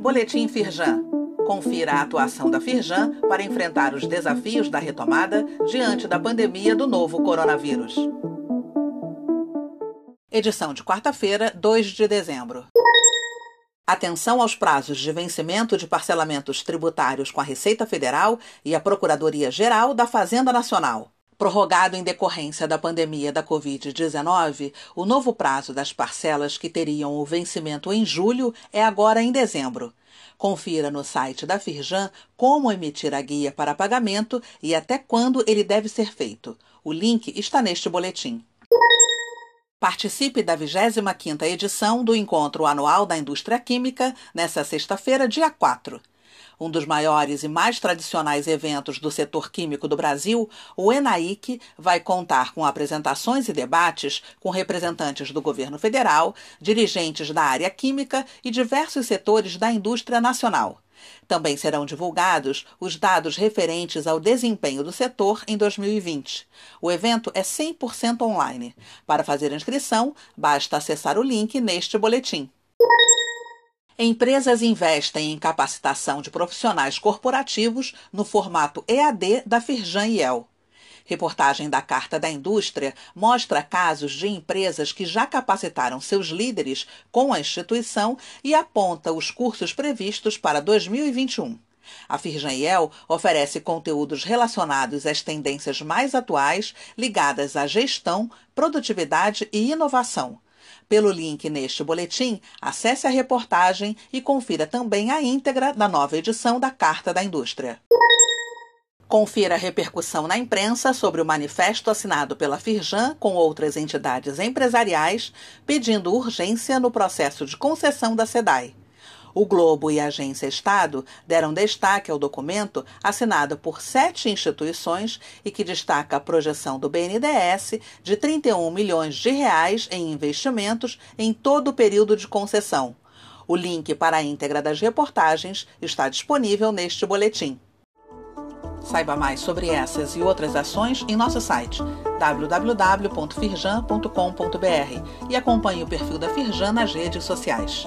Boletim Firjan. Confira a atuação da Firjan para enfrentar os desafios da retomada diante da pandemia do novo coronavírus. Edição de quarta-feira, 2 de dezembro. Atenção aos prazos de vencimento de parcelamentos tributários com a Receita Federal e a Procuradoria-Geral da Fazenda Nacional. Prorrogado em decorrência da pandemia da Covid-19, o novo prazo das parcelas que teriam o vencimento em julho é agora em dezembro. Confira no site da Firjan como emitir a guia para pagamento e até quando ele deve ser feito. O link está neste boletim. Participe da 25ª edição do Encontro Anual da Indústria Química nesta sexta-feira, dia 4. Um dos maiores e mais tradicionais eventos do setor químico do Brasil, o ENAIC vai contar com apresentações e debates com representantes do governo federal, dirigentes da área química e diversos setores da indústria nacional. Também serão divulgados os dados referentes ao desempenho do setor em 2020. O evento é 100% online. Para fazer inscrição, basta acessar o link neste boletim. Empresas investem em capacitação de profissionais corporativos no formato EAD da Firjan IEL. Reportagem da Carta da Indústria mostra casos de empresas que já capacitaram seus líderes com a instituição e aponta os cursos previstos para 2021. A Firjan oferece conteúdos relacionados às tendências mais atuais ligadas à gestão, produtividade e inovação. Pelo link neste boletim, acesse a reportagem e confira também a íntegra da nova edição da Carta da Indústria. Confira a repercussão na imprensa sobre o manifesto assinado pela Firjan com outras entidades empresariais pedindo urgência no processo de concessão da SEDAI. O Globo e a Agência Estado deram destaque ao documento assinado por sete instituições e que destaca a projeção do BNDES de 31 milhões de reais em investimentos em todo o período de concessão. O link para a íntegra das reportagens está disponível neste boletim. Saiba mais sobre essas e outras ações em nosso site www.firjan.com.br e acompanhe o perfil da Firjan nas redes sociais.